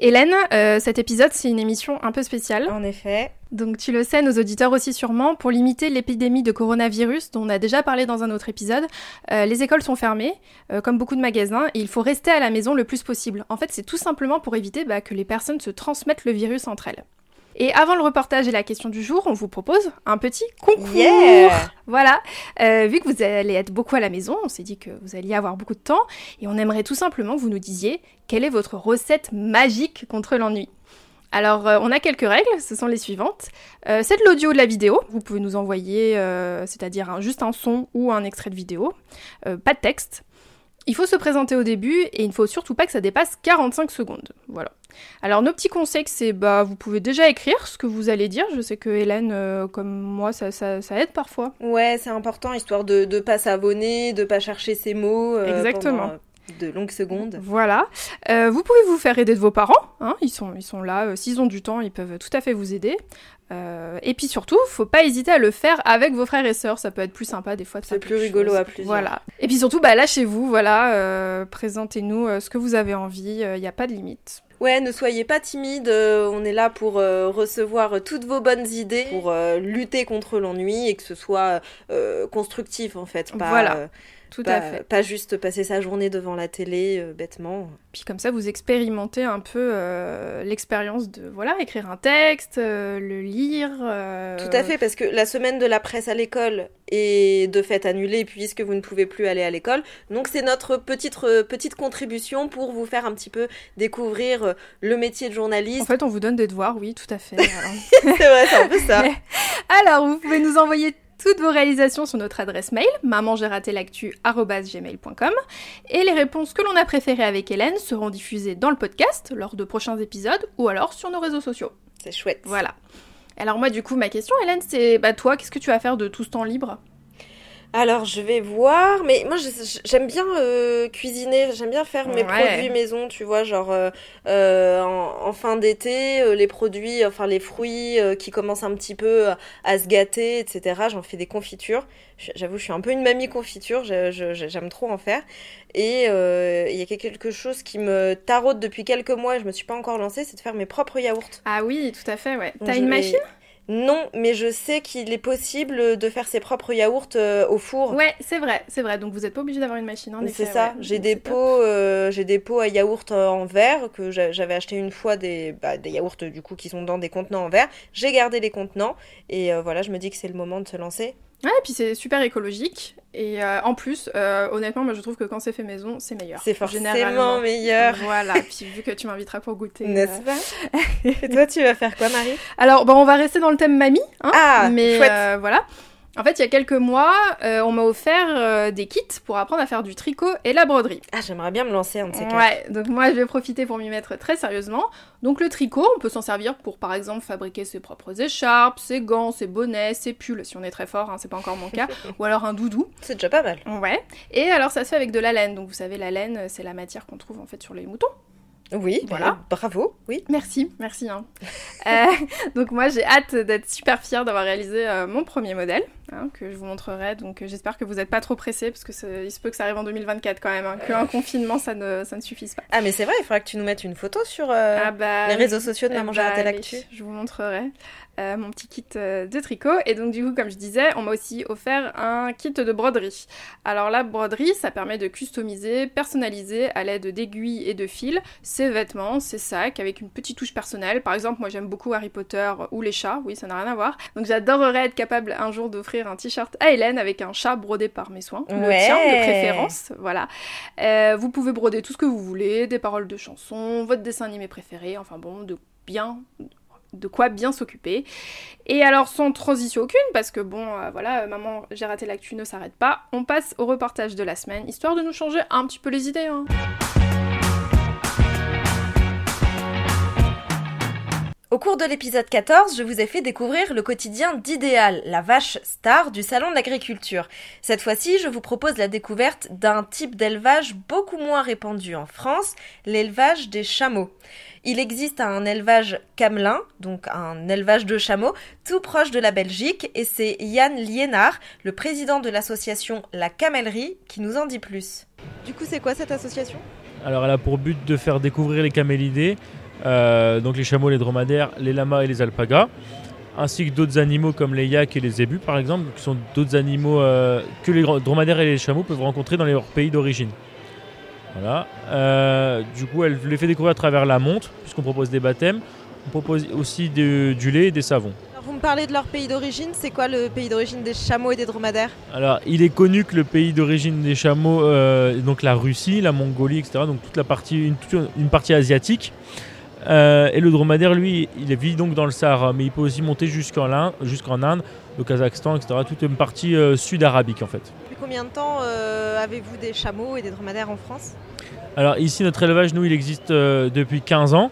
Hélène, euh, cet épisode, c'est une émission un peu spéciale. En effet. Donc tu le sais, nos auditeurs aussi sûrement, pour limiter l'épidémie de coronavirus dont on a déjà parlé dans un autre épisode, euh, les écoles sont fermées, euh, comme beaucoup de magasins, et il faut rester à la maison le plus possible. En fait, c'est tout simplement pour éviter bah, que les personnes se transmettent le virus entre elles. Et avant le reportage et la question du jour, on vous propose un petit concours. Yeah voilà, euh, vu que vous allez être beaucoup à la maison, on s'est dit que vous alliez avoir beaucoup de temps, et on aimerait tout simplement que vous nous disiez quelle est votre recette magique contre l'ennui. Alors, euh, on a quelques règles, ce sont les suivantes. Euh, c'est de l'audio ou de la vidéo, vous pouvez nous envoyer, euh, c'est-à-dire juste un son ou un extrait de vidéo, pas de texte. Il faut se présenter au début et il ne faut surtout pas que ça dépasse 45 secondes. Voilà. Alors, nos petits conseils, c'est bah, vous pouvez déjà écrire ce que vous allez dire. Je sais que Hélène, euh, comme moi, ça, ça, ça aide parfois. Ouais, c'est important, histoire de ne pas savonner, de pas chercher ses mots. euh, Exactement. pendant, euh, de longues secondes. Voilà. Euh, vous pouvez vous faire aider de vos parents. hein, ils, sont, ils sont là. euh, S'ils ont du temps, ils peuvent tout à fait vous aider. Euh, et puis surtout, faut pas hésiter à le faire avec vos frères et sœurs. Ça peut être plus sympa des fois. de C'est plus rigolo chose. à plusieurs. Voilà. Et puis surtout, bah, lâchez-vous. Voilà. euh, Présentez-nous euh, ce que vous avez envie. Il n'y a pas de limite. Ouais, ne soyez pas timide, on est là pour recevoir toutes vos bonnes idées, pour lutter contre l'ennui et que ce soit constructif en fait. Pas, Voilà. Tout pas, à fait. pas juste passer sa journée devant la télé euh, bêtement. Puis comme ça, vous expérimentez un peu euh, l'expérience de voilà écrire un texte, euh, le lire. Tout à fait, parce que la semaine de la presse à l'école est de fait annulée puisque vous ne pouvez plus aller à l'école. Donc c'est notre petite, petite contribution pour vous faire un petit peu découvrir le métier de En journaliste. fait, on vous donne des devoirs, oui, tout à fait. C'est vrai, c'est un peu ça. Alors, vous pouvez nous envoyer toutes vos réalisations sur notre adresse mail, mamangeratelactu.gmail.com et les réponses que l'on a préférées avec Hélène seront diffusées dans le podcast lors de prochains épisodes ou alors sur nos réseaux sociaux. C'est chouette. Voilà. Alors moi, du coup, ma question, Hélène, c'est, bah toi, qu'est-ce que tu vas faire de tout ce temps libre? Alors je vais voir, mais moi j'aime bien euh, cuisiner, j'aime bien faire mes Ouais. produits maison, tu vois, genre euh, euh, en, en fin d'été, euh, les produits, enfin les fruits euh, qui commencent un petit peu à, à se gâter, etc. J'en fais des confitures. J'avoue, je suis un peu une mamie confiture, j'aime trop en faire. Et euh, il y a quelque chose qui me taraude depuis quelques mois et je me suis pas encore lancée, c'est de faire mes propres yaourts. Ah oui, tout à fait, ouais. T'as une vais- machine? Non, mais je sais qu'il est possible de faire ses propres yaourts euh, au four. Ouais, c'est vrai, c'est vrai. Donc vous n'êtes pas obligé d'avoir une machine, en effet. C'est ça. ouais. J'ai des pots, euh, j'ai des pots à yaourt euh, en verre que j'a- j'avais acheté une fois des, bah, des yaourts du coup qui sont dans des contenants en verre. J'ai gardé les contenants et euh, voilà, je me dis que c'est le moment de se lancer. Ouais, et puis c'est super écologique. Et euh, en plus, euh, honnêtement, moi je trouve que quand c'est fait maison, c'est meilleur. C'est forcément Généralement. meilleur, Voilà, puis vu que tu m'inviteras pour goûter. n'est-ce euh, pas Et toi, tu vas faire quoi, Marie? Alors, bon, on va rester dans le thème mamie. Hein, Ah, mais chouette. euh, voilà. En fait, il y a quelques mois, euh, on m'a offert euh, des kits pour apprendre à faire du tricot et la broderie. Ah, j'aimerais bien me lancer un de ces quatre. Ouais, donc moi je vais profiter pour m'y mettre très sérieusement. Donc le tricot, on peut s'en servir pour par exemple fabriquer ses propres écharpes, ses gants, ses bonnets, ses pulls, si on est très fort, hein, c'est pas encore mon cas, ou alors un doudou. C'est déjà pas mal. Ouais. Et alors ça se fait avec de la laine. Donc vous savez, la laine, c'est la matière qu'on trouve en fait sur les moutons. Oui, Voilà. bah, bravo. Oui. Merci, merci. hein. Euh, donc moi j'ai hâte d'être super fière d'avoir réalisé euh, mon premier modèle, hein, que je vous montrerai. Donc euh, j'espère que vous n'êtes pas trop pressés, parce que il se peut que ça arrive en 2024 quand même, hein, qu'un confinement ça ne, ça ne suffise pas. Ah, mais c'est vrai, il faudra que tu nous mettes une photo sur euh, Ah bah, les réseaux sociaux de Maman bah, raté allez, l'actu. Je vous montrerai euh, mon petit kit euh, de tricot. Et donc, du coup, comme je disais, on m'a aussi offert un kit de broderie. Alors, la broderie, ça permet de customiser, personnaliser à l'aide d'aiguilles et de fils ses vêtements, ses sacs, avec une petite touche personnelle. Par exemple, moi, j'aime beaucoup Harry Potter ou les chats. Oui, ça n'a rien à voir. Donc, j'adorerais être capable un jour d'offrir un t-shirt à Hélène avec un chat brodé par mes soins. Le tien, de préférence. Voilà. Euh, vous pouvez broder tout ce que vous voulez, des paroles de chansons, votre dessin animé préféré, enfin bon, de bien de quoi bien s'occuper. Et alors sans transition aucune, parce que bon, euh, voilà, euh, maman, j'ai raté l'actu, ne s'arrête pas, on passe au reportage de la semaine, histoire de nous changer un petit peu les idées. Hein. Au cours de l'épisode 14, je vous ai fait découvrir le quotidien d'Idéal, la vache star du salon de l'agriculture. Cette fois-ci, je vous propose la découverte d'un type d'élevage beaucoup moins répandu en France, l'élevage des chameaux. Il existe un élevage camelin, donc un élevage de chameaux, tout proche de la Belgique, et c'est Yann Liénard, le président de l'association La Camellerie, qui nous en dit plus. Du coup, c'est quoi cette association? Alors, elle a pour but de faire découvrir les camélidés euh, donc les chameaux, les dromadaires, les lamas et les alpagas, ainsi que d'autres animaux comme les yaks et les zébus par exemple, qui sont d'autres animaux euh, que les dromadaires et les chameaux peuvent rencontrer dans leur pays d'origine. Voilà. Euh, du coup, elle les fait découvrir à travers la montre, puisqu'on propose des baptêmes. On propose aussi du lait et des savons. vous me parlez de leur pays d'origine, c'est quoi le pays d'origine des chameaux et des dromadaires? Alors, il est connu que le pays d'origine des chameaux, donc la Russie, la Mongolie, etc., donc toute la partie, une partie asiatique. Euh, et le dromadaire, lui, il vit donc dans le Sahara, mais il peut aussi monter jusqu'en Inde, jusqu'en Inde, le Kazakhstan, etc. Toute une partie euh, sud-arabique en fait. Depuis combien de temps euh, avez-vous des chameaux et des dromadaires en France? Alors ici, notre élevage, nous, il existe depuis 15 ans.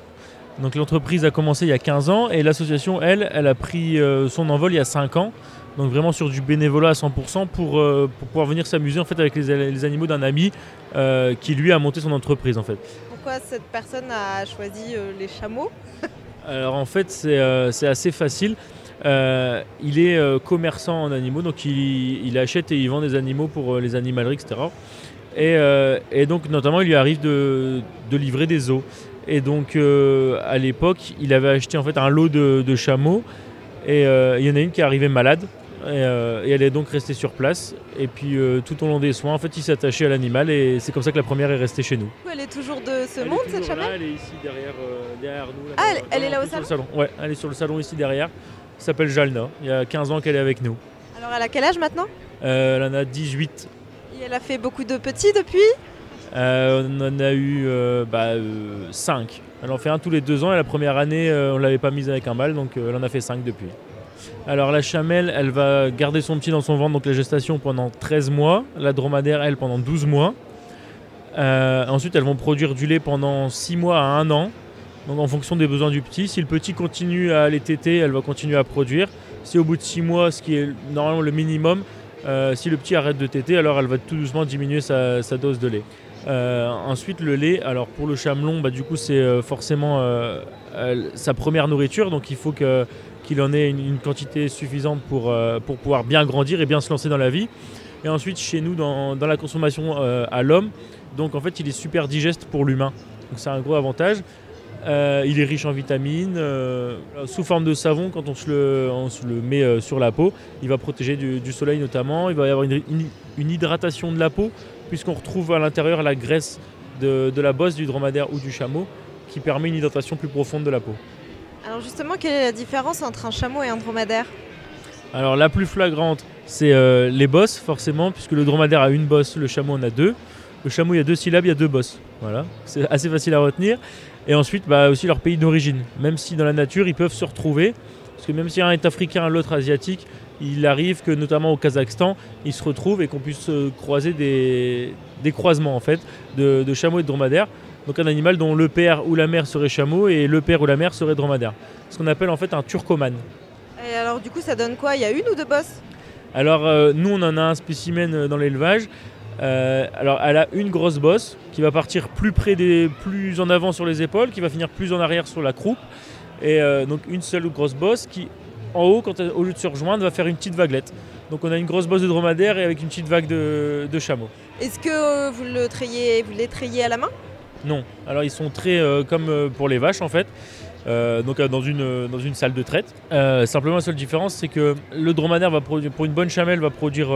Donc l'entreprise a commencé il y a 15 ans et l'association, elle, elle a pris son envol il y a 5 ans. Donc vraiment sur du bénévolat à 100% pour, pour pouvoir venir s'amuser en fait avec les, les animaux d'un ami qui lui a monté son entreprise en fait cette personne a choisi euh, les chameaux? Alors en fait c'est euh, assez facile. Euh, il est commerçant en animaux, donc il, achète et il vend des animaux pour les animaleries, etc. Et, donc notamment il lui arrive de, livrer des os. Et donc à l'époque il avait acheté en fait un lot de, de chameaux et il y en a une qui est arrivée malade. Euh, et, elle est donc restée sur place. Et puis euh, tout au long des soins, en fait, il s'est attaché à l'animal et c'est comme ça que la première est restée chez nous. Elle est toujours de ce monde, cette chamelle Elle est ici derrière, euh, derrière nous. ah, elle, est là au salon, Ouais, elle est sur le salon ici derrière. Elle s'appelle Jalna. Il y a 15 ans qu'elle est avec nous. Alors elle a quel âge maintenant? Elle en a 18. Et elle a fait beaucoup de petits depuis? On en a eu 5. Bah, elle en fait un tous les deux ans et la première année, on ne l'avait pas mise avec un mâle, donc elle en a fait 5 depuis. Alors la chamelle, elle va garder son petit dans son ventre, donc la gestation pendant 13 mois. La dromadaire, elle, pendant 12 mois. Euh, ensuite, elles vont produire du lait pendant 6 mois à 1 an. Donc en fonction des besoins du petit. Si le petit continue à aller téter, elle va continuer à produire. Si au bout de 6 mois, ce qui est normalement le minimum, euh, si le petit arrête de téter, alors elle va tout doucement diminuer sa, dose de lait. Euh, ensuite, le lait, alors pour le chamelon, bah, du coup, c'est forcément sa première nourriture, donc il faut que qu'il en ait une, quantité suffisante pour, euh, pour pouvoir bien grandir et bien se lancer dans la vie. Et ensuite, chez nous, dans, la consommation euh, à l'homme, donc en fait, il est super digeste pour l'humain. Donc c'est un gros avantage. Euh, il est riche en vitamines, sous forme de savon quand on se le, met sur la peau. Il va protéger du, soleil notamment. Il va y avoir une, hydratation de la peau puisqu'on retrouve à l'intérieur la graisse de la bosse du dromadaire ou du chameau qui permet une hydratation plus profonde de la peau. Alors justement, quelle est la différence entre un chameau et un dromadaire Alors la plus flagrante, c'est euh, les bosses forcément, puisque le dromadaire a une bosse, le chameau en a deux. Le chameau, il y a deux syllabes, il y a deux bosses. Voilà, c'est assez facile à retenir. Et ensuite, bah, aussi leur pays d'origine. Même si dans la nature, ils peuvent se retrouver, parce que même si un est africain, l'autre asiatique, il arrive que notamment au Kazakhstan, ils se retrouvent et qu'on puisse croiser des, croisements en fait de, de chameaux et de dromadaires. Donc un animal dont le père ou la mère serait chameau et le père ou la mère serait dromadaire. Ce qu'on appelle en fait un turcoman. Et alors du coup ça donne quoi? Il y a une ou deux bosses? Alors euh, nous on en a un spécimen euh, dans l'élevage. Euh, alors elle a une grosse bosse qui va partir plus près des, plus en avant sur les épaules, qui va finir plus en arrière sur la croupe. Et donc une seule grosse bosse qui en haut, quand au lieu de se rejoindre, va faire une petite vaguelette. Donc on a une grosse bosse de dromadaire et avec une petite vague de, de chameau. Est-ce que vous le trayez, vous les à la main? Non. Alors ils sont très euh, comme euh, pour les vaches en fait. Euh, donc dans une, salle de traite. simplement la seule différence c'est que le dromadaire va produire pour une bonne chamelle va produire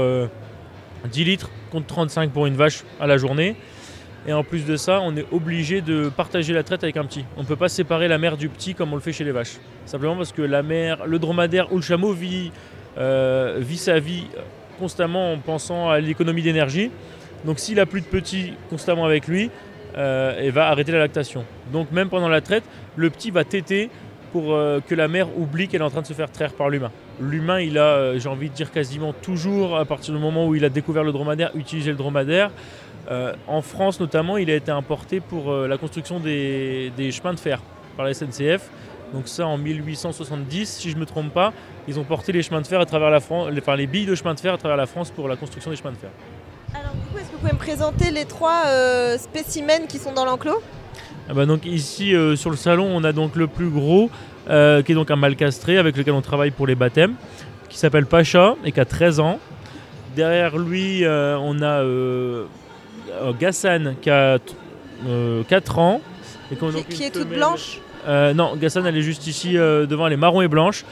10 litres contre 35 pour une vache à la journée. Et en plus de ça, on est obligé de partager la traite avec un petit. On ne peut pas séparer la mère du petit comme on le fait chez les vaches. Simplement parce que la mère, le dromadaire ou le chameau vit, vit sa vie constamment en pensant à l'économie d'énergie. Donc s'il a plus de petits constamment avec lui, euh, et va arrêter la lactation. Donc même pendant la traite, le petit va téter pour euh, que la mère oublie qu'elle est en train de se faire traire par l'humain. L'humain, il a, euh, j'ai envie de dire quasiment toujours, à partir du moment où il a découvert le dromadaire, utilisé le dromadaire. en France notamment, il a été importé pour la construction des, chemins de fer par la SNCF. Donc ça, en 1870, si je ne me trompe pas, ils ont porté les chemins de fer à travers la France, enfin les billes de chemin de fer à travers la France pour la construction des chemins de fer. Pouvez me présenter les trois euh, spécimens qui sont dans l'enclos? Ah bah donc ici euh, sur le salon, on a donc le plus gros, euh, qui est donc un mâle castré avec lequel on travaille pour les baptêmes, qui s'appelle Pacha et qui a 13 ans. Derrière lui, on a Gassan qui a 4 ans. Et qui, est toute blanche? Non, Gassan elle est juste ici devant, elle est marron et blanche.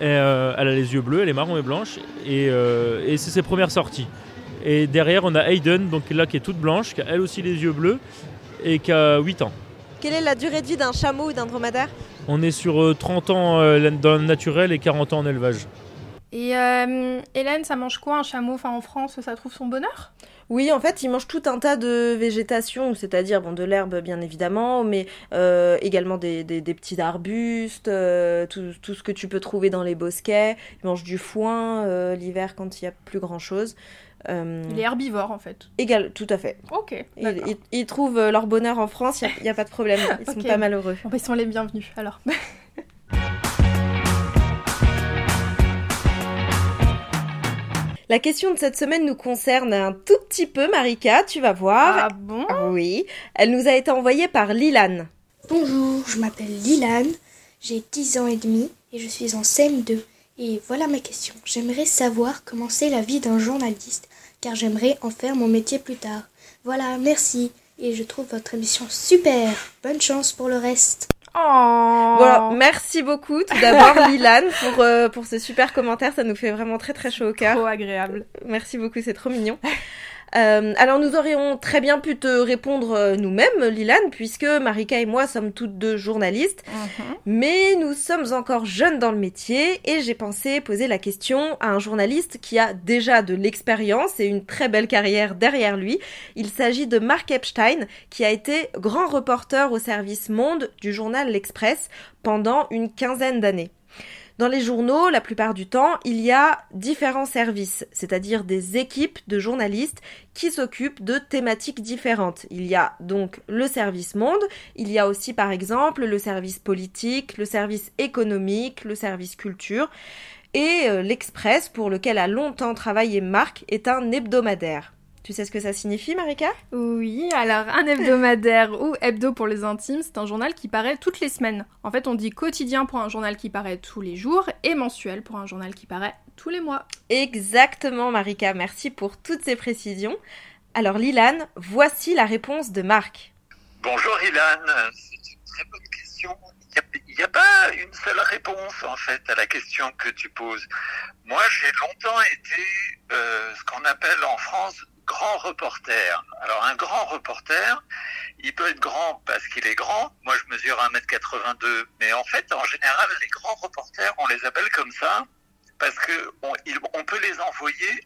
Et, elle a les yeux bleus, elle est marron et blanche. Et, et c'est ses premières sorties. Et derrière, on a Hayden, donc là qui est toute blanche, qui a elle aussi les yeux bleus et qui a 8 ans. Quelle est la durée de vie d'un chameau ou d'un dromadaire? On est sur 30 euh, ans euh, dans le naturel et 40 ans en élevage. Et euh, Hélène, ça mange quoi un chameau? Enfin, En France, ça trouve son bonheur? Oui, en fait, il mange tout un tas de végétation, c'est-à-dire bon, de l'herbe bien évidemment, mais également des, petits arbustes, tout, ce que tu peux trouver dans les bosquets. Il mange du foin l'hiver quand il n'y a plus grand-chose. Euh, il est herbivore en fait. Égal, tout à fait. Ok. Ils, trouvent euh, leur bonheur en France, il n'y a, pas de problème. Ils sont pas malheureux. Bon, bah, ils sont les bienvenus alors. La question de cette semaine nous concerne un tout petit peu, Marika, tu vas voir. Ah bon? Oui. Elle nous a été envoyée par Lilan. Bonjour, je m'appelle Lilan, j'ai 10 ans et demi et je suis en CM2. Et voilà ma question. J'aimerais savoir comment c'est la vie d'un journaliste car j'aimerais en faire mon métier plus tard. Voilà, merci. Et je trouve votre émission super. Bonne chance pour le reste. Oh. Voilà, merci beaucoup tout d'abord Lilan pour, euh, pour ce super commentaire, ça nous fait vraiment très très chaud au cœur. Trop agréable. Merci beaucoup, c'est trop mignon. Euh, alors nous aurions très bien pu te répondre euh, nous-mêmes, Lilan, puisque Marika et moi sommes toutes deux journalistes, mhm. mais nous sommes encore jeunes dans le métier et j'ai pensé poser la question à un journaliste qui a déjà de l'expérience et une très belle carrière derrière lui. Il s'agit de Mark Epstein, qui a été grand reporter au service Monde du journal L'Express pendant une quinzaine d'années. Dans les journaux, la plupart du temps, il y a différents services, c'est-à-dire des équipes de journalistes qui s'occupent de thématiques différentes. Il y a donc le service monde, il y a aussi par exemple le service politique, le service économique, le service culture. Et euh, l'Express, pour lequel a longtemps travaillé Marc, est un hebdomadaire. Tu sais ce que ça signifie, Marika? Oui, alors un hebdomadaire ou hebdo pour les intimes, c'est un journal qui paraît toutes les semaines. En fait, on dit quotidien pour un journal qui paraît tous les jours et mensuel pour un journal qui paraît tous les mois. Exactement, Marika. Merci pour toutes ces précisions. Alors, Lilan, voici la réponse de Marc. Bonjour, Lilan. C'est une très bonne question. Il n'y a, pas une seule réponse en fait à la question que tu poses. Moi, j'ai longtemps été euh, ce qu'on appelle en France grand reporter. Alors un grand reporter, il peut être grand parce qu'il est grand. Moi je mesure 1m82, mais en fait en général les grands reporters, on les appelle comme ça parce que on, peut les envoyer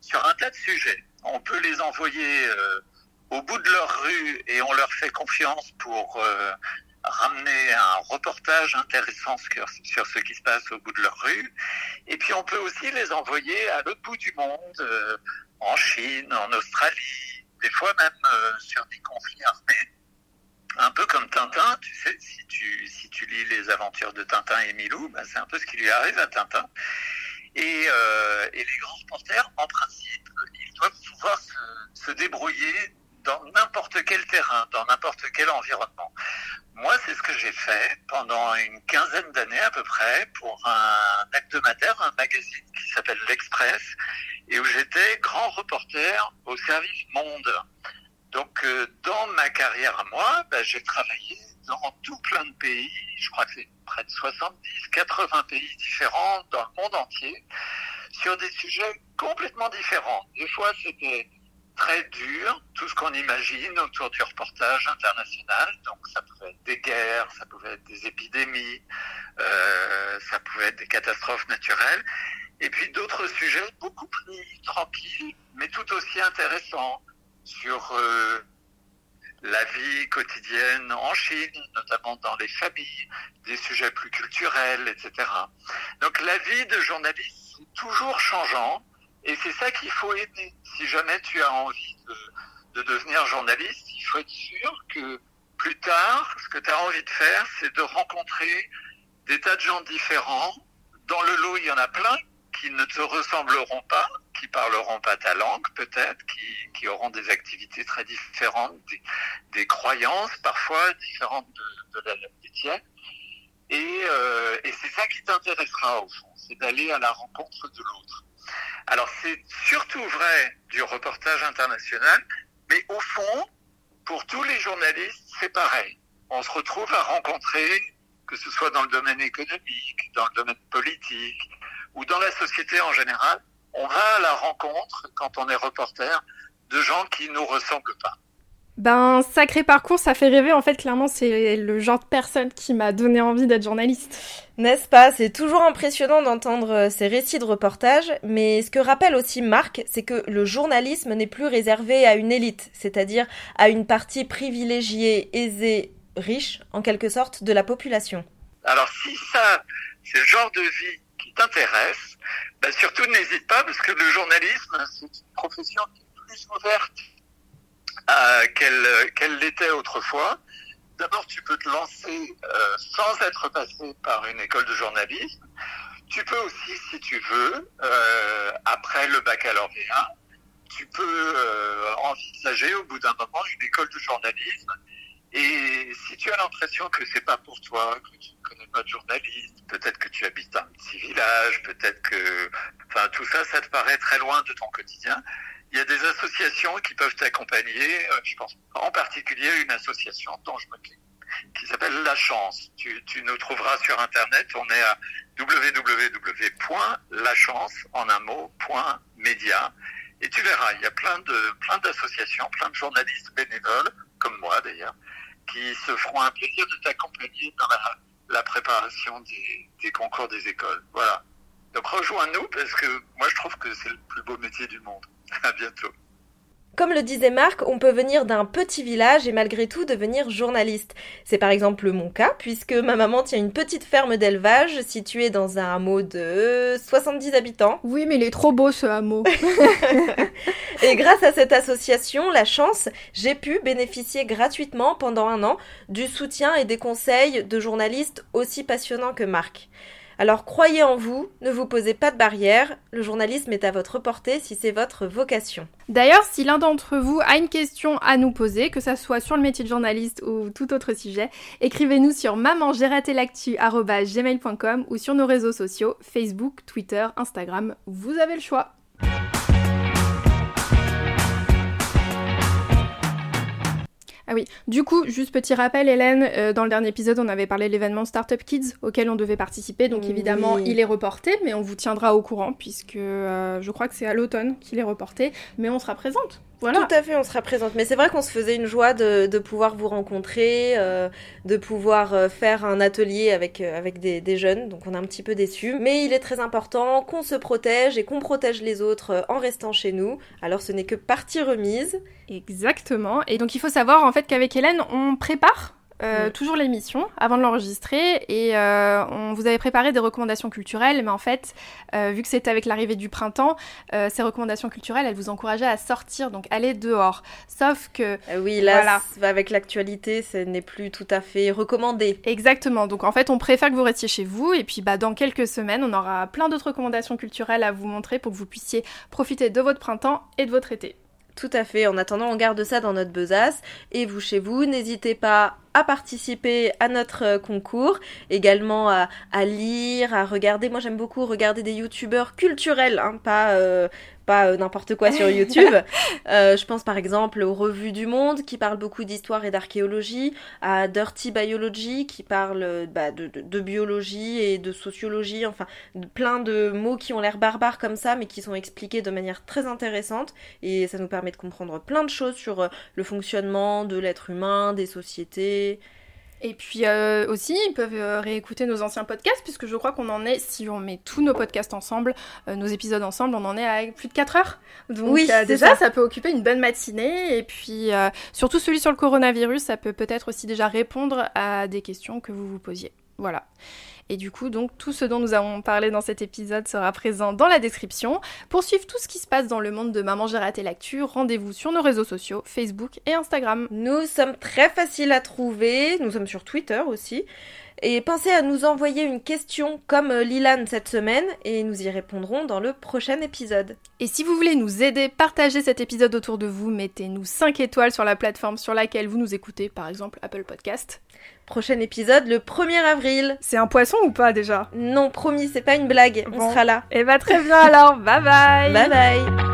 sur un tas de sujets. On peut les envoyer euh, au bout de leur rue et on leur fait confiance pour euh, ramener un reportage intéressant sur, ce qui se passe au bout de leur rue. Et puis on peut aussi les envoyer à l'autre bout du monde, euh, en Chine, en Australie, des fois même euh, sur des conflits armés. Un peu comme Tintin, tu sais, si tu, si tu lis les aventures de Tintin et Milou, bah, c'est un peu ce qui lui arrive à Tintin. Et, euh, les grands reporters, en principe, ils doivent pouvoir se, se débrouiller dans n'importe quel terrain, dans n'importe quel environnement. Moi, c'est ce que j'ai fait pendant une quinzaine d'années à peu près pour un hebdomadaire, un magazine qui s'appelle L'Express, et où j'étais grand reporter au service Monde. Donc, euh, dans ma carrière à moi, bah, j'ai travaillé dans tout plein de pays. Je crois que c'est près de 70, 80 pays différents dans le monde entier, sur des sujets complètement différents. Des fois, c'était très dur, tout ce qu'on imagine autour du reportage international. Donc ça pouvait être des guerres, ça pouvait être des épidémies, euh, ça pouvait être des catastrophes naturelles. Et puis d'autres sujets beaucoup plus tranquilles, mais tout aussi intéressants sur euh, la vie quotidienne en Chine, notamment dans les familles, des sujets plus culturels, etc. Donc la vie de journaliste est toujours changeant et c'est ça qu'il faut aimer. Si jamais tu as envie de, de, devenir journaliste, il faut être sûr que plus tard, ce que tu as envie de faire, c'est de rencontrer des tas de gens différents. Dans le lot, il y en a plein qui ne te ressembleront pas, qui parleront pas ta langue peut-être, qui, auront des activités très différentes, des, croyances parfois différentes de, de la, des tiennes. Euh, et c'est ça qui t'intéressera au fond, c'est d'aller à la rencontre de l'autre. Alors c'est surtout vrai du reportage international, mais au fond, pour tous les journalistes, c'est pareil. On se retrouve à rencontrer, que ce soit dans le domaine économique, dans le domaine politique ou dans la société en général, on va à la rencontre, quand on est reporter, de gens qui nous ressemblent pas. Ben, sacré parcours, ça fait rêver. En fait, clairement, c'est le genre de personne qui m'a donné envie d'être journaliste. N'est-ce pas? C'est toujours impressionnant d'entendre euh, ces récits de reportage, mais ce que rappelle aussi Marc, c'est que le journalisme n'est plus réservé à une élite, c'est-à-dire à une partie privilégiée, aisée, riche, en quelque sorte, de la population. Alors si ça, c'est le genre de vie qui t'intéresse, ben surtout n'hésite pas parce que le journalisme, c'est une profession qui est plus ouverte qu'elle qu'elle l'était autrefois. D'abord, tu peux te lancer euh, sans être passé par une école de journalisme. Tu peux aussi, si tu veux, euh, après le baccalauréat, tu peux euh, envisager au bout d'un moment une école de journalisme. Et si tu as l'impression que c'est pas pour toi, que tu ne connais pas de journaliste, peut-être que tu habites un petit village, peut-être que, enfin, tout ça, ça te paraît très loin de ton quotidien. Il y a des associations qui peuvent t'accompagner. Euh, je pense en particulier à une association dont je m'occupe qui s'appelle La Chance. Tu, tu, nous trouveras sur Internet. On est à www.lachance en un mot. Et tu verras, il y a plein de plein d'associations, plein de journalistes bénévoles, comme moi d'ailleurs, qui se feront un plaisir de t'accompagner dans la, préparation des, des concours des écoles. Voilà. Donc rejoins-nous parce que moi je trouve que c'est le plus beau métier du monde. À bientôt. Comme le disait Marc, on peut venir d'un petit village et malgré tout devenir journaliste. C'est par exemple mon cas, puisque ma maman tient une petite ferme d'élevage située dans un hameau de 70 habitants. Oui, mais il est trop beau ce hameau. et grâce à cette association, La Chance, j'ai pu bénéficier gratuitement pendant un an du soutien et des conseils de journalistes aussi passionnants que Marc. Alors croyez en vous, ne vous posez pas de barrières, le journalisme est à votre portée si c'est votre vocation. D'ailleurs, si l'un d'entre vous a une question à nous poser, que ça soit sur le métier de journaliste ou tout autre sujet, écrivez-nous sur mamangeratélactu.gmail.com ou sur nos réseaux sociaux, Facebook, Twitter, Instagram, vous avez le choix. Ah oui, du coup, juste petit rappel, Hélène, euh, dans le dernier épisode, on avait parlé de l'événement Startup Kids auquel on devait participer, donc évidemment, Oui. il est reporté, mais on vous tiendra au courant puisque euh, je crois que c'est à l'automne qu'il est reporté, mais on sera présente. Voilà. Tout à fait, on sera présente. Mais c'est vrai qu'on se faisait une joie de, de pouvoir vous rencontrer, euh, de pouvoir euh, faire un atelier avec, euh, avec des, des jeunes. Donc on est un petit peu déçus. Mais il est très important qu'on se protège et qu'on protège les autres euh, en restant chez nous. Alors ce n'est que partie remise. Exactement. Et donc il faut savoir en fait qu'avec Hélène, on prépare euh, toujours l'émission avant de l'enregistrer et euh, on vous avait préparé des recommandations culturelles, mais en fait, euh, vu que c'était avec l'arrivée du printemps, ces recommandations culturelles, elles vous encourageaient à sortir, donc aller dehors. Sauf que oui, là, Voilà. avec l'actualité, ce n'est plus tout à fait recommandé. Exactement. Donc en fait, on préfère que vous restiez chez vous et puis bah dans quelques semaines, on aura plein d'autres recommandations culturelles à vous montrer pour que vous puissiez profiter de votre printemps et de votre été. Tout à fait. En attendant, on garde ça dans notre besace. Et vous, chez vous, n'hésitez pas à participer à notre euh, concours, également à, lire, à regarder. Moi, j'aime beaucoup regarder des youtubeurs culturels, hein, pas euh, pas euh, n'importe quoi sur YouTube. Euh, je pense par exemple aux revues du Monde qui parlent beaucoup d'histoire et d'archéologie, à Dirty Biology qui parle euh, bah, de, de- de biologie et de sociologie, enfin de- plein de mots qui ont l'air barbares comme ça, mais qui sont expliqués de manière très intéressante et ça nous permet de comprendre plein de choses sur le fonctionnement de l'être humain, des sociétés. Et puis euh, aussi, ils peuvent euh, réécouter nos anciens podcasts, puisque je crois qu'on en est, si on met tous nos podcasts ensemble, euh, nos épisodes ensemble, on en est à plus de 4 heures. Donc Oui, déjà, ça. ça. peut occuper une bonne matinée. Et puis, surtout celui sur le coronavirus, ça peut peut-être aussi déjà répondre à des questions que vous vous posiez. Voilà. Et du coup, donc, tout ce dont nous avons parlé dans cet épisode sera présent dans la description. Pour suivre tout ce qui se passe dans le monde de Maman j'ai raté l'actu, rendez-vous sur nos réseaux sociaux, Facebook et Instagram. Nous sommes très faciles à trouver, nous sommes sur Twitter aussi. Et pensez à nous envoyer une question comme euh, Lilan cette semaine et nous y répondrons dans le prochain épisode. Et si vous voulez nous aider, partagez cet épisode autour de vous, mettez-nous 5 étoiles sur la plateforme sur laquelle vous nous écoutez, par exemple Apple Podcast. Prochain épisode le 1er avril. C'est un poisson ou pas déjà? Non, promis, c'est pas une blague, on sera là. Eh bah très bien alors, bye bye Bye bye